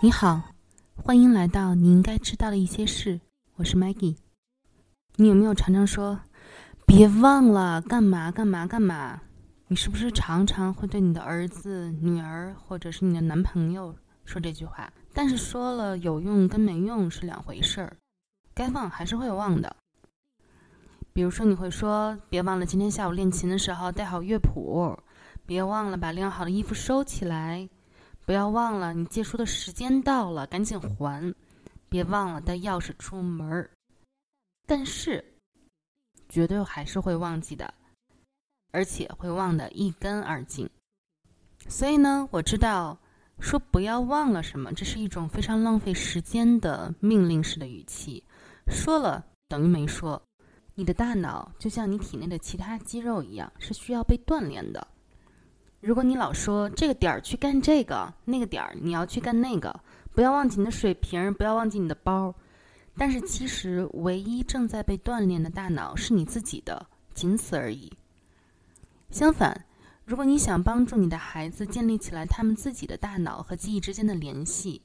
你好，欢迎来到你应该知道的一些事。我是 Maggie。你有没有常常说“别忘了干嘛干嘛干嘛”？你是不是常常会对你的儿子、女儿，或者是你的男朋友说这句话？但是说了有用跟没用是两回事儿，该忘还是会忘的。比如说，你会说“别忘了今天下午练琴的时候带好乐谱”，别忘了把晾好的衣服收起来。不要忘了，你借书的时间到了，赶紧还！别忘了带钥匙出门儿。但是，绝对还是会忘记的，而且会忘得一干二净。所以呢，我知道说不要忘了什么，这是一种非常浪费时间的命令式的语气，说了等于没说。你的大脑就像你体内的其他肌肉一样，是需要被锻炼的。如果你老说这个点儿去干这个，那个点儿你要去干那个，不要忘记你的水瓶，不要忘记你的包，但是其实唯一正在被锻炼的大脑是你自己的，仅此而已。相反，如果你想帮助你的孩子建立起来他们自己的大脑和记忆之间的联系，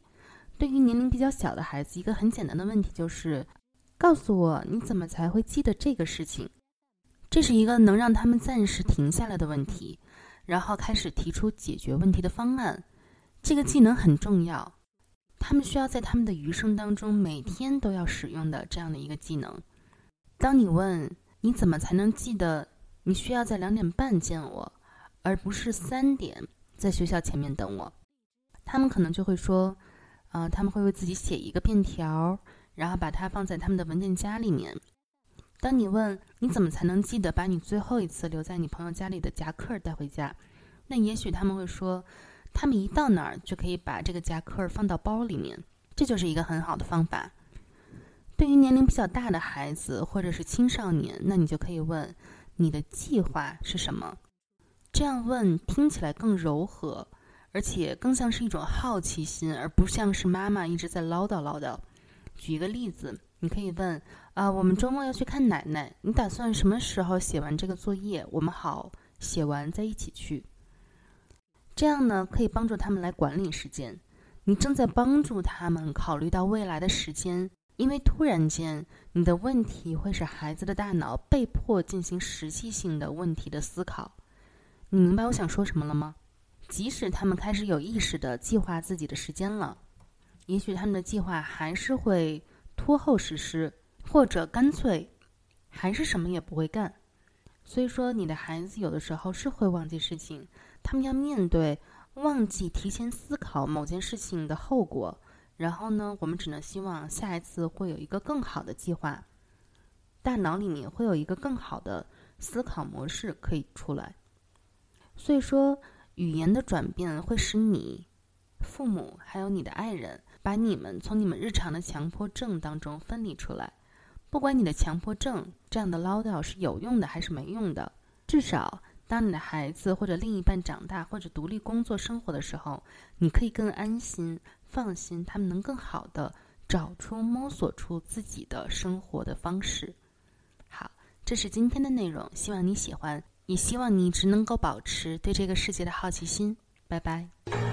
对于年龄比较小的孩子，一个很简单的问题就是：告诉我你怎么才会记得这个事情？这是一个能让他们暂时停下来的问题。然后开始提出解决问题的方案，这个技能很重要，他们需要在他们的余生当中每天都要使用的这样的一个技能。当你问你怎么才能记得你需要在两点半见我，而不是三点在学校前面等我，他们可能就会说，啊，他们会为自己写一个便条，然后把它放在他们的文件夹里面。当你问你怎么才能记得把你最后一次留在你朋友家里的夹克带回家，那也许他们会说，他们一到哪儿就可以把这个夹克放到包里面，这就是一个很好的方法。对于年龄比较大的孩子或者是青少年，那你就可以问你的计划是什么？这样问听起来更柔和，而且更像是一种好奇心，而不像是妈妈一直在唠叨唠叨。举一个例子。你可以问啊，我们周末要去看奶奶，你打算什么时候写完这个作业？我们好写完再一起去。这样呢，可以帮助他们来管理时间。你正在帮助他们考虑到未来的时间，因为突然间你的问题会使孩子的大脑被迫进行实际性的问题的思考。你明白我想说什么了吗？即使他们开始有意识的计划自己的时间了，也许他们的计划还是会。拖后实施，或者干脆还是什么也不会干。所以说，你的孩子有的时候是会忘记事情，他们要面对忘记提前思考某件事情的后果。然后呢，我们只能希望下一次会有一个更好的计划，大脑里面会有一个更好的思考模式可以出来。所以说，语言的转变会使你、父母还有你的爱人。把你们从你们日常的强迫症当中分离出来，不管你的强迫症这样的唠叨是有用的还是没用的，至少当你的孩子或者另一半长大或者独立工作生活的时候，你可以更安心、放心，他们能更好的找出、摸索出自己的生活的方式。好，这是今天的内容，希望你喜欢，也希望你一直能够保持对这个世界的好奇心。拜拜。